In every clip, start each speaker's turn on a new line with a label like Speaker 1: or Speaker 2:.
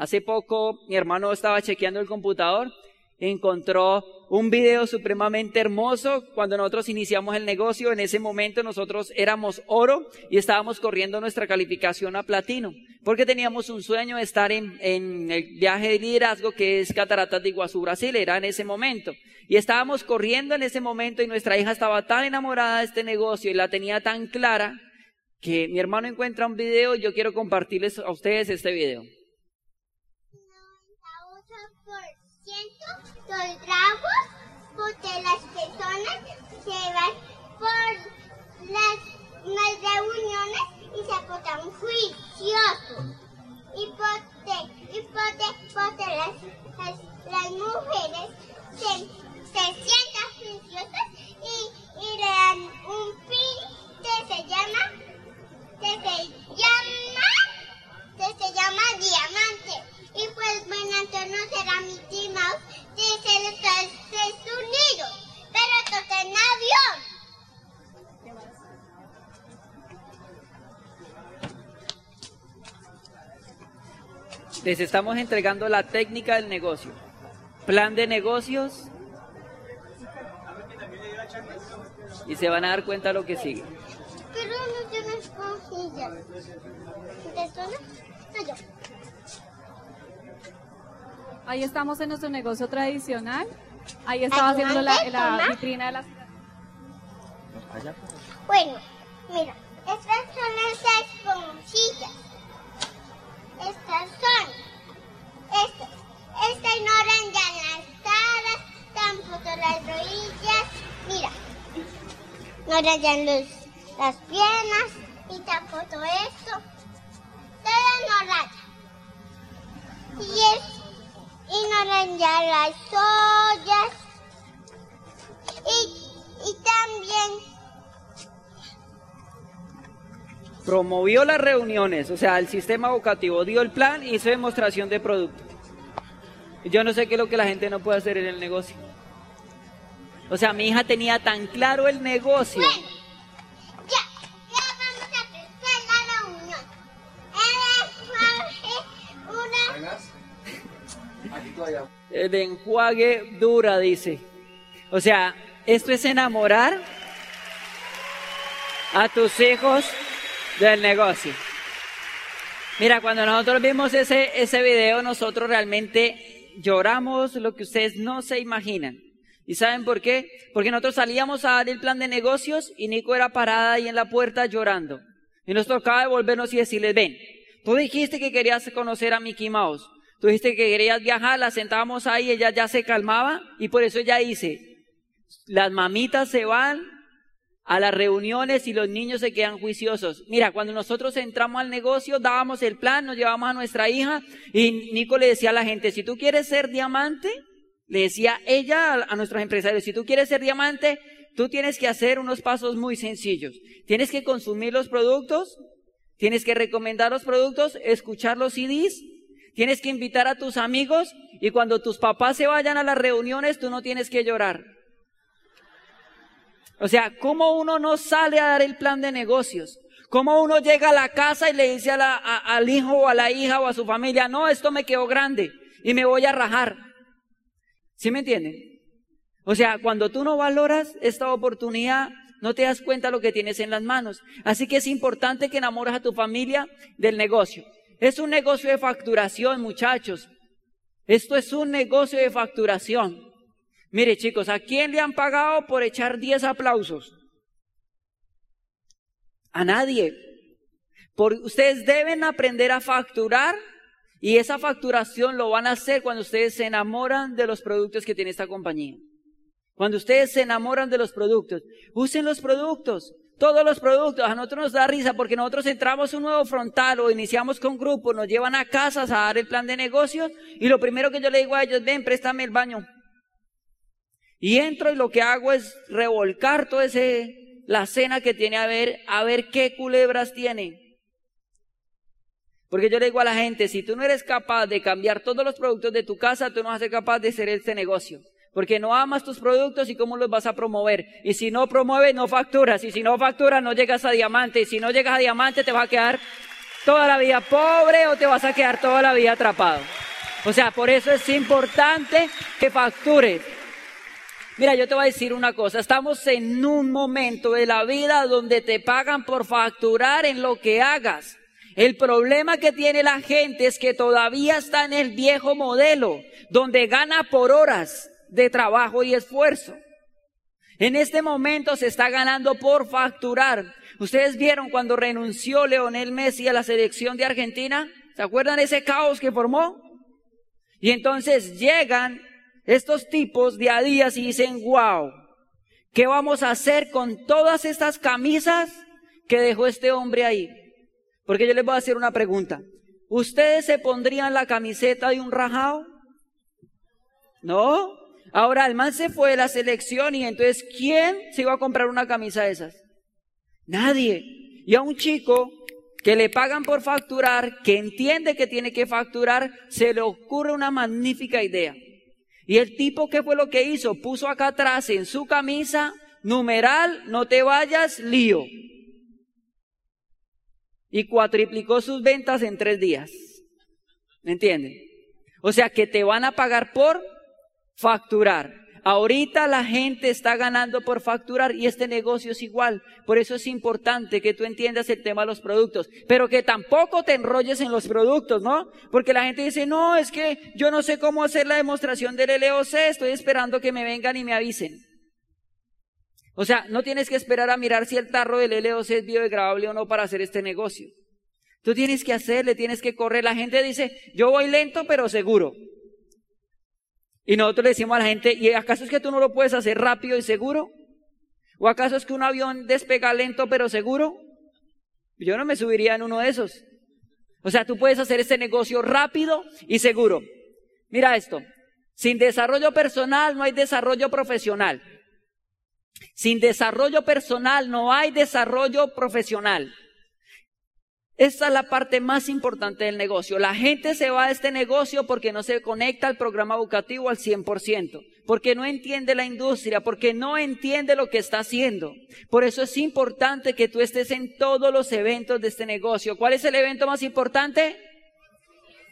Speaker 1: Hace poco mi hermano estaba chequeando el computador, encontró un video supremamente hermoso cuando nosotros iniciamos el negocio. En ese momento nosotros éramos oro y estábamos corriendo nuestra calificación a platino, porque teníamos un sueño de estar en, el viaje de liderazgo que es Cataratas de Iguazú, Brasil, era en ese momento. Y estábamos corriendo en ese momento y nuestra hija estaba tan enamorada de este negocio y la tenía tan clara que mi hermano encuentra un video y yo quiero compartirles a ustedes este video.
Speaker 2: Los trabajos porque las personas se van por las, las reuniones y se portan juiciosos. Y porque, y porque, porque las, las, mujeres se, se sientan juiciosas y, y le dan un fin que se llama, que se llama, que se llama diamante. Y pues bueno, entonces no será Mickey Mouse, dice los Estados Unidos, pero toca en avión.
Speaker 1: Les estamos entregando la técnica del negocio. Plan de negocios. Y se van a dar cuenta de lo que sigue.
Speaker 2: Pero no tiene esponjillas. ¿De zona? No, yo.
Speaker 3: Ahí estamos en nuestro negocio tradicional. Ahí estaba haciendo la, la vitrina de la
Speaker 2: Bueno, mira, estas son las esponjillas. Estas son. Estas. Estas no rayan las caras, tampoco las rodillas. Mira. No rayan los, las piernas y tampoco esto no raya. Y es y rayan las ollas. Y, y también
Speaker 1: Promovió las reuniones, o sea, el sistema educativo dio el plan y hizo demostración de producto. Yo no sé qué es lo que la gente no puede hacer en el negocio. O sea, mi hija tenía tan claro el negocio.
Speaker 2: Bueno, El
Speaker 1: enjuague dura, dice. O sea, esto es enamorar a tus hijos del negocio. Mira, cuando nosotros vimos ese, ese video, nosotros realmente lloramos lo que ustedes no se imaginan. ¿Y saben por qué? Porque nosotros salíamos a dar el plan de negocios y Nico era parada ahí en la puerta llorando. Y nos tocaba devolvernos y decirles, ven, tú dijiste que querías conocer a Mickey Mouse. Tú dijiste que querías viajar, la sentábamos ahí, ella ya se calmaba y por eso ella dice, las mamitas se van a las reuniones y los niños se quedan juiciosos. Mira, cuando nosotros entramos al negocio, dábamos el plan, nos llevamos a nuestra hija y Nico le decía a la gente, si tú quieres ser diamante, le decía ella a, a nuestros empresarios, si tú quieres ser diamante, tú tienes que hacer unos pasos muy sencillos. Tienes que consumir los productos, tienes que recomendar los productos, escuchar los CDs, tienes que invitar a tus amigos y cuando tus papás se vayan a las reuniones, tú no tienes que llorar. O sea, ¿cómo uno no sale a dar el plan de negocios? ¿Cómo uno llega a la casa y le dice a la- al hijo o a la hija o a su familia, no, esto me quedó grande y me voy a rajar? ¿Sí me entienden? O sea, cuando tú no valoras esta oportunidad, no te das cuenta lo que tienes en las manos. Así que es importante que enamores a tu familia del negocio. Es un negocio de facturación, muchachos. Esto es un negocio de facturación. Mire, chicos, ¿a quién le han pagado por echar 10 aplausos? A nadie. Por, ustedes deben aprender a facturar y esa facturación lo van a hacer cuando ustedes se enamoran de los productos que tiene esta compañía. Cuando ustedes se enamoran de los productos, usen los productos, todos los productos. A nosotros nos da risa porque nosotros entramos un nuevo frontal o iniciamos con grupos, nos llevan a casas a dar el plan de negocios y lo primero que yo le digo a ellos, ven, préstame el baño. Y entro y lo que hago es revolcar todo ese, la cena que tiene a ver, a ver qué culebras tiene. Porque yo le digo a la gente, si tú no eres capaz de cambiar todos los productos de tu casa, tú no vas a ser capaz de hacer este negocio. Porque no amas tus productos y cómo los vas a promover. Y si no promueves, no facturas. Y si no facturas, no llegas a diamante. Y si no llegas a diamante, te vas a quedar toda la vida pobre o te vas a quedar toda la vida atrapado. O sea, por eso es importante que factures. Mira, yo te voy a decir una cosa, estamos en un momento de la vida donde te pagan por facturar en lo que hagas. El problema que tiene la gente es que todavía está en el viejo modelo, donde gana por horas de trabajo y esfuerzo. En este momento se está ganando por facturar. Ustedes vieron cuando renunció Leonel Messi a la selección de Argentina. ¿Se acuerdan ese caos que formó? Y entonces llegan estos tipos de a y dicen, wow, ¿qué vamos a hacer con todas estas camisas que dejó este hombre ahí? Porque yo les voy a hacer una pregunta. ¿Ustedes se pondrían la camiseta de un rajado? ¿No? Ahora el man se fue de la selección y entonces ¿quién se iba a comprar una camisa de esas? Nadie. Y a un chico que le pagan por facturar, que entiende que tiene que facturar, se le ocurre una magnífica idea. Y el tipo, ¿qué fue lo que hizo? Puso acá atrás en su camisa, numeral, no te vayas, lío. Y cuatriplicó sus ventas en tres días. ¿Me entienden? O sea que te van a pagar por facturar. Ahorita la gente está ganando por facturar y este negocio es igual. Por eso es importante que tú entiendas el tema de los productos, pero que tampoco te enrolles en los productos, ¿no? Porque la gente dice, no, es que yo no sé cómo hacer la demostración del LOC, estoy esperando que me vengan y me avisen. O sea, no tienes que esperar a mirar si el tarro del LOC es biodegradable o no para hacer este negocio. Tú tienes que hacerle, tienes que correr. La gente dice, yo voy lento pero seguro. Y nosotros le decimos a la gente, ¿y acaso es que tú no lo puedes hacer rápido y seguro? ¿O acaso es que un avión despega lento pero seguro? Yo no me subiría en uno de esos. O sea, tú puedes hacer este negocio rápido y seguro. Mira esto. Sin desarrollo personal no hay desarrollo profesional. Sin desarrollo personal no hay desarrollo profesional. Esta es la parte más importante del negocio. La gente se va a este negocio porque no se conecta al programa educativo al 100%, porque no entiende la industria, porque no entiende lo que está haciendo. Por eso es importante que tú estés en todos los eventos de este negocio. ¿Cuál es el evento más importante?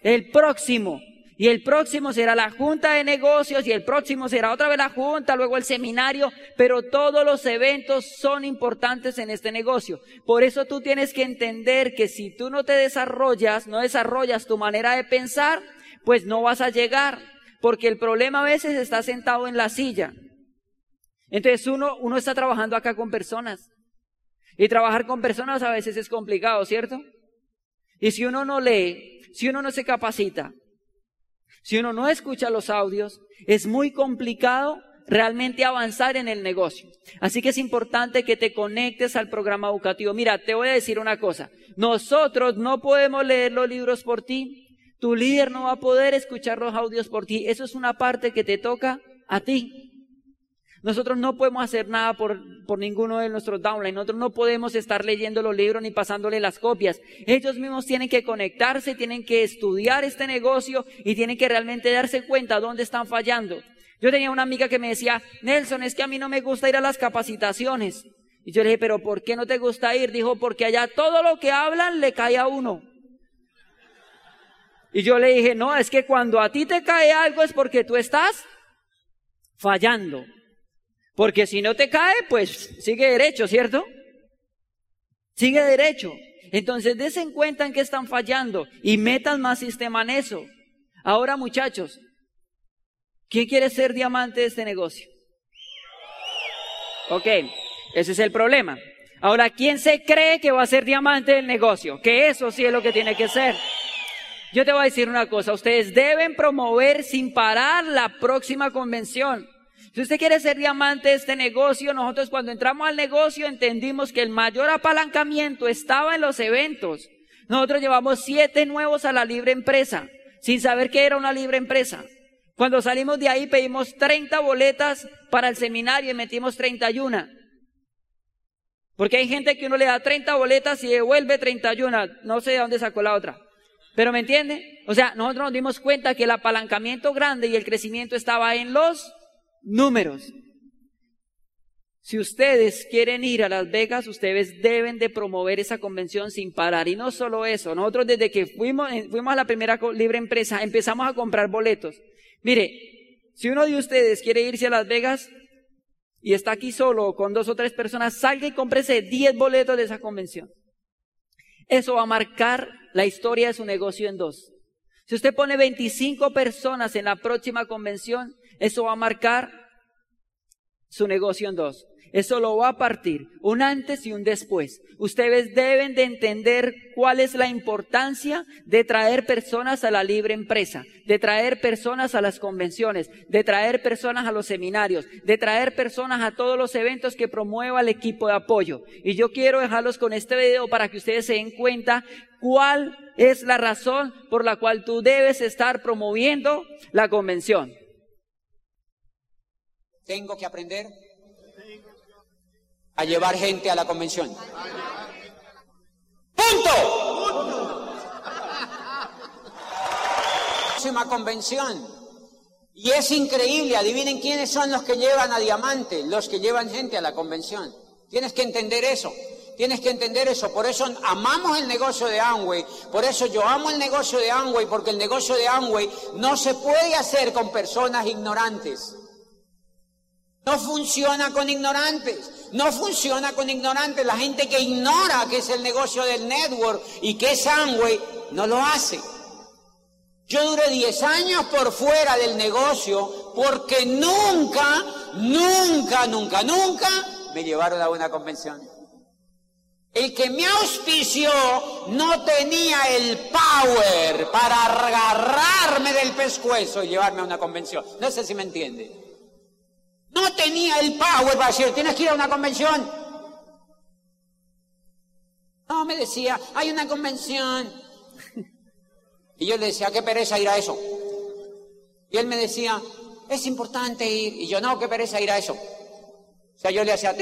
Speaker 1: El próximo. Y el próximo será la junta de negocios y el próximo será otra vez la junta, luego el seminario, pero todos los eventos son importantes en este negocio. Por eso tú tienes que entender que si tú no te desarrollas, no desarrollas tu manera de pensar, pues no vas a llegar, porque el problema a veces está sentado en la silla. Entonces uno, uno está trabajando acá con personas. Y trabajar con personas a veces es complicado, ¿cierto? Y si uno no lee, si uno no se capacita, si uno no escucha los audios, es muy complicado realmente avanzar en el negocio. Así que es importante que te conectes al programa educativo. Mira, te voy a decir una cosa. Nosotros no podemos leer los libros por ti. Tu líder no va a poder escuchar los audios por ti. Eso es una parte que te toca a ti. Nosotros no podemos hacer nada por, por ninguno de nuestros downline. Nosotros no podemos estar leyendo los libros ni pasándole las copias. Ellos mismos tienen que conectarse, tienen que estudiar este negocio y tienen que realmente darse cuenta dónde están fallando. Yo tenía una amiga que me decía, Nelson, es que a mí no me gusta ir a las capacitaciones. Y yo le dije, pero ¿por qué no te gusta ir? Dijo, porque allá todo lo que hablan le cae a uno. Y yo le dije, no, es que cuando a ti te cae algo es porque tú estás fallando. Porque si no te cae, pues sigue derecho, ¿cierto? Sigue derecho. Entonces desen cuenta en que están fallando y metan más sistema en eso. Ahora muchachos, ¿quién quiere ser diamante de este negocio? Ok, ese es el problema. Ahora, ¿quién se cree que va a ser diamante del negocio? Que eso sí es lo que tiene que ser. Yo te voy a decir una cosa, ustedes deben promover sin parar la próxima convención. Si usted quiere ser diamante de este negocio, nosotros cuando entramos al negocio entendimos que el mayor apalancamiento estaba en los eventos. Nosotros llevamos siete nuevos a la libre empresa, sin saber qué era una libre empresa. Cuando salimos de ahí pedimos 30 boletas para el seminario y metimos 31. Porque hay gente que uno le da 30 boletas y devuelve 31. No sé de dónde sacó la otra. Pero ¿me entiende? O sea, nosotros nos dimos cuenta que el apalancamiento grande y el crecimiento estaba en los números. Si ustedes quieren ir a Las Vegas, ustedes deben de promover esa convención sin parar. Y no solo eso, nosotros desde que fuimos, fuimos a la primera libre empresa, empezamos a comprar boletos. Mire, si uno de ustedes quiere irse a Las Vegas y está aquí solo con dos o tres personas, salga y cómprese 10 boletos de esa convención. Eso va a marcar la historia de su negocio en dos. Si usted pone 25 personas en la próxima convención, eso va a marcar su negocio en dos. Eso lo va a partir, un antes y un después. Ustedes deben de entender cuál es la importancia de traer personas a la libre empresa, de traer personas a las convenciones, de traer personas a los seminarios, de traer personas a todos los eventos que promueva el equipo de apoyo. Y yo quiero dejarlos con este video para que ustedes se den cuenta cuál es la razón por la cual tú debes estar promoviendo la convención.
Speaker 4: Tengo que aprender a llevar gente a la convención. ¡Punto! Próxima convención. Y es increíble, adivinen quiénes son los que llevan a Diamante, los que llevan gente a la convención. Tienes que entender eso. Tienes que entender eso. Por eso amamos el negocio de Amway. Por eso yo amo el negocio de Amway, porque el negocio de Amway no se puede hacer con personas ignorantes. No funciona con ignorantes. No funciona con ignorantes. La gente que ignora que es el negocio del network y que es Amway, no lo hace. Yo duré 10 años por fuera del negocio porque nunca, nunca, nunca, nunca me llevaron a una convención. El que me auspició no tenía el power para agarrarme del pescuezo y llevarme a una convención. No sé si me entiende. No tenía el power para decir, tienes que ir a una convención. No, me decía, hay una convención. Y yo le decía, qué pereza ir a eso. Y él me decía, es importante ir. Y yo, no, qué pereza ir a eso. O sea, yo le hacía,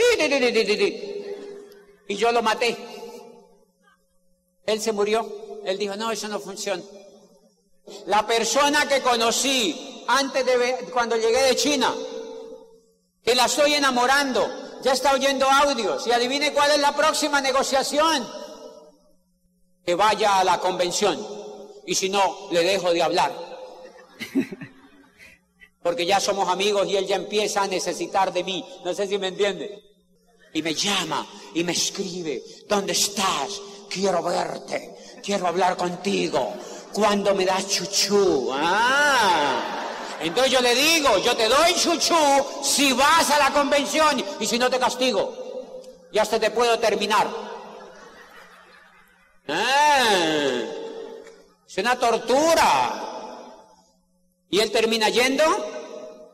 Speaker 4: y yo lo maté. Él se murió. Él dijo, no, eso no funciona. La persona que conocí antes de cuando llegué de China, que la estoy enamorando, ya está oyendo audios y adivine cuál es la próxima negociación. Que vaya a la convención y si no, le dejo de hablar. Porque ya somos amigos y él ya empieza a necesitar de mí. No sé si me entiende. Y me llama y me escribe, ¿dónde estás? Quiero verte, quiero hablar contigo. ¿Cuándo me das chuchú? Ah. Entonces yo le digo, yo te doy chuchú si vas a la convención y si no te castigo. Y hasta te puedo terminar. Ah, es una tortura. Y él termina yendo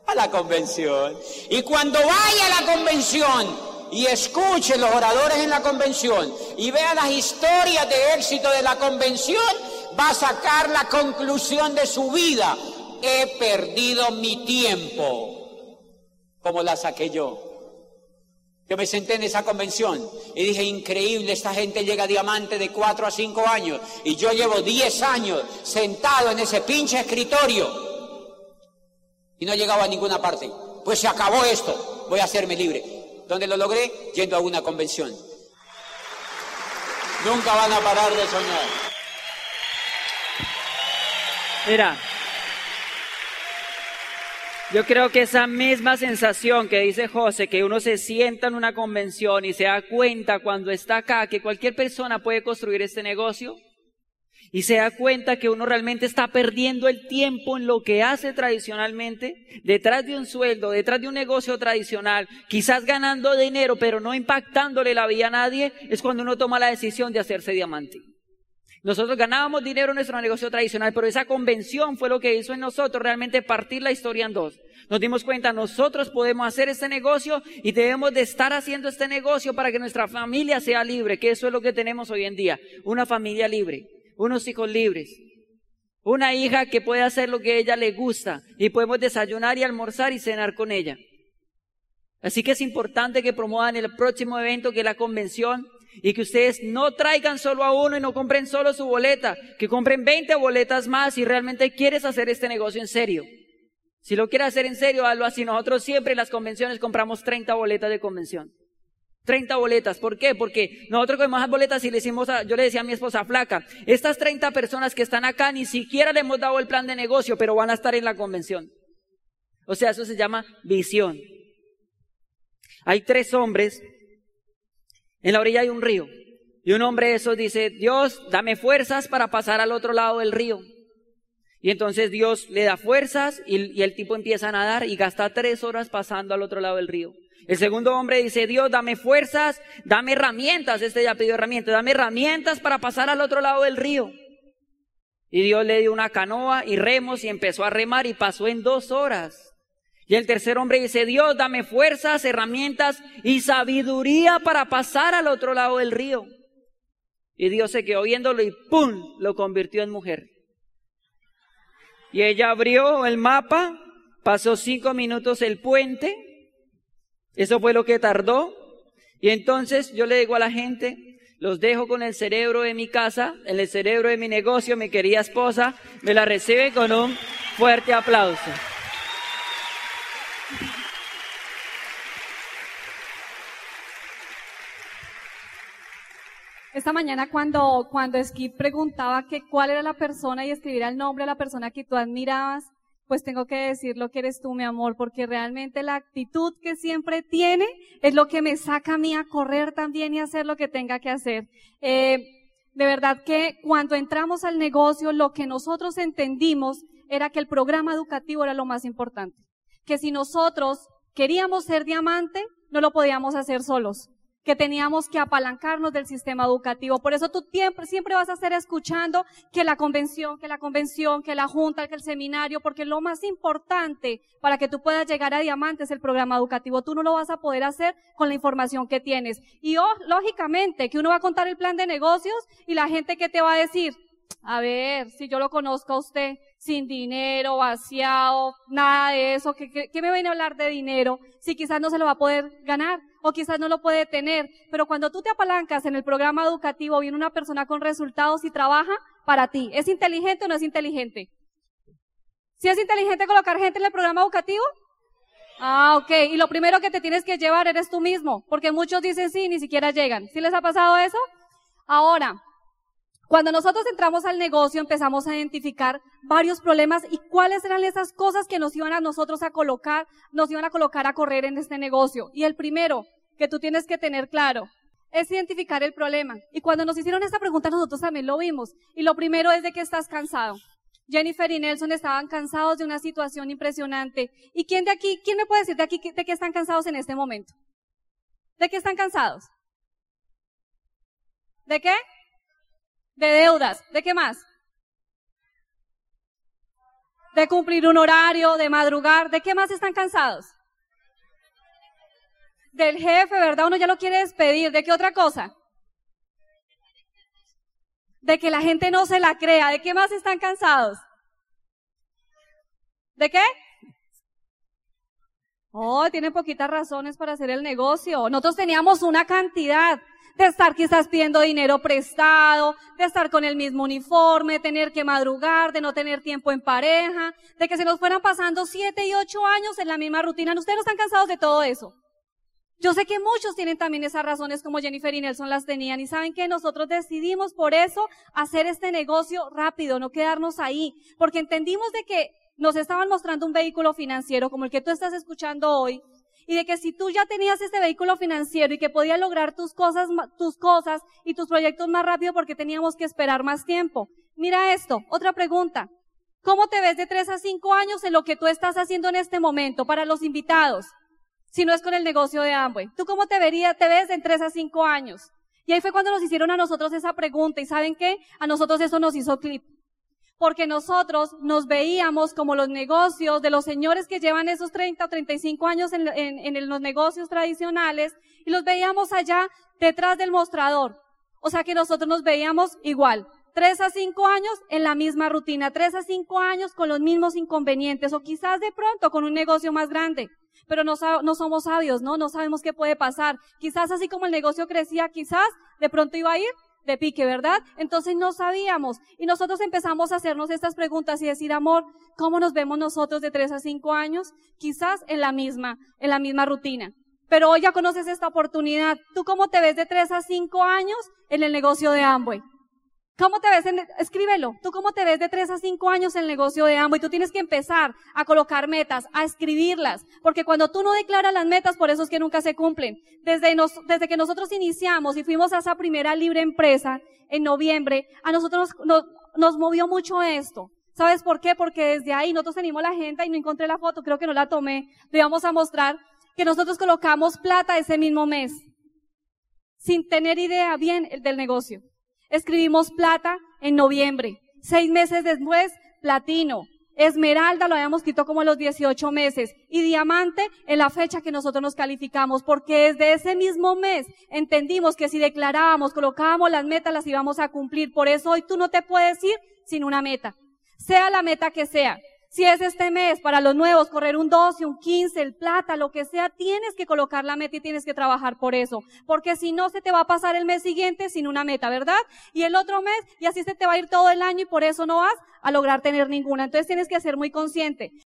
Speaker 4: a la convención. Y cuando vaya a la convención y escuche los oradores en la convención y vea las historias de éxito de la convención, va a sacar la conclusión de su vida he perdido mi tiempo, como la saqué yo. Yo me senté en esa convención y dije, increíble, esta gente llega a diamante de 4 a 5 años y yo llevo 10 años sentado en ese pinche escritorio y no he llegado a ninguna parte. Pues se acabó esto, voy a hacerme libre. ¿Dónde lo logré? Yendo a una convención. Nunca van a parar de soñar.
Speaker 1: Mira, yo creo que esa misma sensación que dice José, que uno se sienta en una convención y se da cuenta cuando está acá que cualquier persona puede construir este negocio y se da cuenta que uno realmente está perdiendo el tiempo en lo que hace tradicionalmente, detrás de un sueldo, detrás de un negocio tradicional, quizás ganando dinero pero no impactándole la vida a nadie, es cuando uno toma la decisión de hacerse diamante. Nosotros ganábamos dinero en nuestro negocio tradicional, pero esa convención fue lo que hizo en nosotros realmente partir la historia en dos. Nos dimos cuenta, nosotros podemos hacer este negocio y debemos de estar haciendo este negocio para que nuestra familia sea libre, que eso es lo que tenemos hoy en día. Una familia libre, unos hijos libres, una hija que puede hacer lo que ella le gusta y podemos desayunar y almorzar y cenar con ella. Así que es importante que promuevan el próximo evento que es la convención y que ustedes no traigan solo a uno y no compren solo su boleta, que compren 20 boletas más si realmente quieres hacer este negocio en serio. Si lo quiere hacer en serio, hazlo así. Nosotros siempre en las convenciones compramos 30 boletas de convención. 30 boletas. ¿Por qué? Porque nosotros cogemos las boletas y le decimos a, yo le decía a mi esposa flaca, estas 30 personas que están acá ni siquiera le hemos dado el plan de negocio, pero van a estar en la convención. O sea, eso se llama visión. Hay tres hombres. En la orilla hay un río. Y un hombre de esos dice, Dios, dame fuerzas para pasar al otro lado del río. Y entonces Dios le da fuerzas y, y el tipo empieza a nadar y gasta tres horas pasando al otro lado del río. El segundo hombre dice, Dios, dame fuerzas, dame herramientas. Este ya pidió herramientas, dame herramientas para pasar al otro lado del río. Y Dios le dio una canoa y remos y empezó a remar y pasó en dos horas. Y el tercer hombre dice, Dios, dame fuerzas, herramientas y sabiduría para pasar al otro lado del río. Y Dios se quedó viéndolo y ¡pum! lo convirtió en mujer. Y ella abrió el mapa, pasó cinco minutos el puente eso fue lo que tardó. Y entonces yo le digo a la gente, los dejo con el cerebro de mi casa, en el cerebro de mi negocio, mi querida esposa, me la recibe con un fuerte aplauso.
Speaker 3: Esta mañana cuando, cuando Skip preguntaba que cuál era la persona y escribiera el nombre de la persona que tú admirabas, pues tengo que decir lo que eres tú, mi amor, porque realmente la actitud que siempre tiene es lo que me saca a mí a correr también y hacer lo que tenga que hacer. Eh, de verdad que cuando entramos al negocio, lo que nosotros entendimos era que el programa educativo era lo más importante. Que si nosotros queríamos ser diamante, no lo podíamos hacer solos que teníamos que apalancarnos del sistema educativo. Por eso tú siempre, siempre vas a estar escuchando que la convención, que la convención, que la junta, que el seminario, porque lo más importante para que tú puedas llegar a diamante es el programa educativo. Tú no lo vas a poder hacer con la información que tienes. Y oh, lógicamente que uno va a contar el plan de negocios y la gente que te va a decir, a ver, si yo lo conozco a usted sin dinero, vaciado, nada de eso, ¿qué, me viene a hablar de dinero? Si quizás no se lo va a poder ganar o quizás no lo puede tener. Pero cuando tú te apalancas en el programa educativo, viene una persona con resultados y trabaja para ti. ¿Es inteligente o no es inteligente? ¿Si es inteligente colocar gente en el programa educativo? Ah, ok. Y lo primero que te tienes que llevar eres tú mismo, porque muchos dicen sí, ni siquiera llegan. ¿Sí les ha pasado eso? Ahora, cuando nosotros entramos al negocio empezamos a identificar varios problemas y cuáles eran esas cosas que nos iban a nosotros a colocar, nos iban a colocar a correr en este negocio. Y el primero que tú tienes que tener claro es identificar el problema. Y cuando nos hicieron esta pregunta nosotros también lo vimos. Y lo primero es de que estás cansado. Jennifer y Nelson estaban cansados de una situación impresionante. ¿Y quién de aquí, quién me puede decir de aquí de qué están cansados en este momento? ¿De qué están cansados? ¿De qué? De deudas, ¿de qué más? De cumplir un horario, de madrugar, ¿de qué más están cansados? Del jefe, ¿verdad? Uno ya lo quiere despedir, ¿de qué otra cosa? De que la gente no se la crea, ¿de qué más están cansados? ¿De qué? Oh, tienen poquitas razones para hacer el negocio. Nosotros teníamos una cantidad de estar quizás pidiendo dinero prestado, de estar con el mismo uniforme, tener que madrugar, de no tener tiempo en pareja, de que se nos fueran pasando siete y ocho años en la misma rutina. ¿Ustedes no están cansados de todo eso? Yo sé que muchos tienen también esas razones como Jennifer y Nelson las tenían y saben que nosotros decidimos por eso hacer este negocio rápido, no quedarnos ahí, porque entendimos de que nos estaban mostrando un vehículo financiero como el que tú estás escuchando hoy, y de que si tú ya tenías este vehículo financiero y que podías lograr tus cosas, tus cosas y tus proyectos más rápido porque teníamos que esperar más tiempo. Mira esto, otra pregunta. ¿Cómo te ves de tres a cinco años en lo que tú estás haciendo en este momento para los invitados? Si no es con el negocio de Amway. ¿Tú cómo te verías, te ves en tres a cinco años? Y ahí fue cuando nos hicieron a nosotros esa pregunta y ¿saben qué? A nosotros eso nos hizo clip porque nosotros nos veíamos como los negocios de los señores que llevan esos 30 o 35 años en, en, los negocios tradicionales y los veíamos allá detrás del mostrador. O sea que nosotros nos veíamos igual. Tres a cinco años en la misma rutina, tres a cinco años con los mismos inconvenientes o quizás de pronto con un negocio más grande. Pero no, no somos sabios, ¿no? No sabemos qué puede pasar. Quizás así como el negocio crecía, quizás de pronto iba a ir de pique, ¿verdad? Entonces no sabíamos. Y nosotros empezamos a hacernos estas preguntas y decir, amor, ¿cómo nos vemos nosotros de tres a cinco años? Quizás en la misma, en la misma rutina. Pero hoy ya conoces esta oportunidad. ¿Tú cómo te ves de tres a cinco años en el negocio de Amway? ¿Cómo te ves? En, escríbelo. ¿Tú cómo te ves de tres a cinco años en el negocio de Amway? Tú tienes que empezar a colocar metas, a escribirlas. Porque cuando tú no declaras las metas, por eso es que nunca se cumplen. Desde, desde que nosotros iniciamos y fuimos a esa primera libre empresa en noviembre, a nosotros nos, nos movió mucho esto. ¿Sabes por qué? Porque desde ahí nosotros tenemos la agenda y no encontré la foto, creo que no la tomé. Le vamos a mostrar que nosotros colocamos plata ese mismo mes. Sin tener idea bien del negocio. Escribimos plata en noviembre. Seis meses después, platino. Esmeralda lo habíamos escrito como en los 18 meses y diamante en la fecha que nosotros nos calificamos, porque desde ese mismo mes entendimos que si declarábamos, colocábamos las metas, las íbamos a cumplir. Por eso hoy tú no te puedes ir sin una meta, sea la meta que sea. Si es este mes para los nuevos, correr un 12, un 15, el plata, lo que sea, tienes que colocar la meta y tienes que trabajar por eso. Porque si no, se te va a pasar el mes siguiente sin una meta, ¿verdad? Y el otro mes, y así se te va a ir todo el año y por eso no vas a lograr tener ninguna. Entonces tienes que ser muy consciente.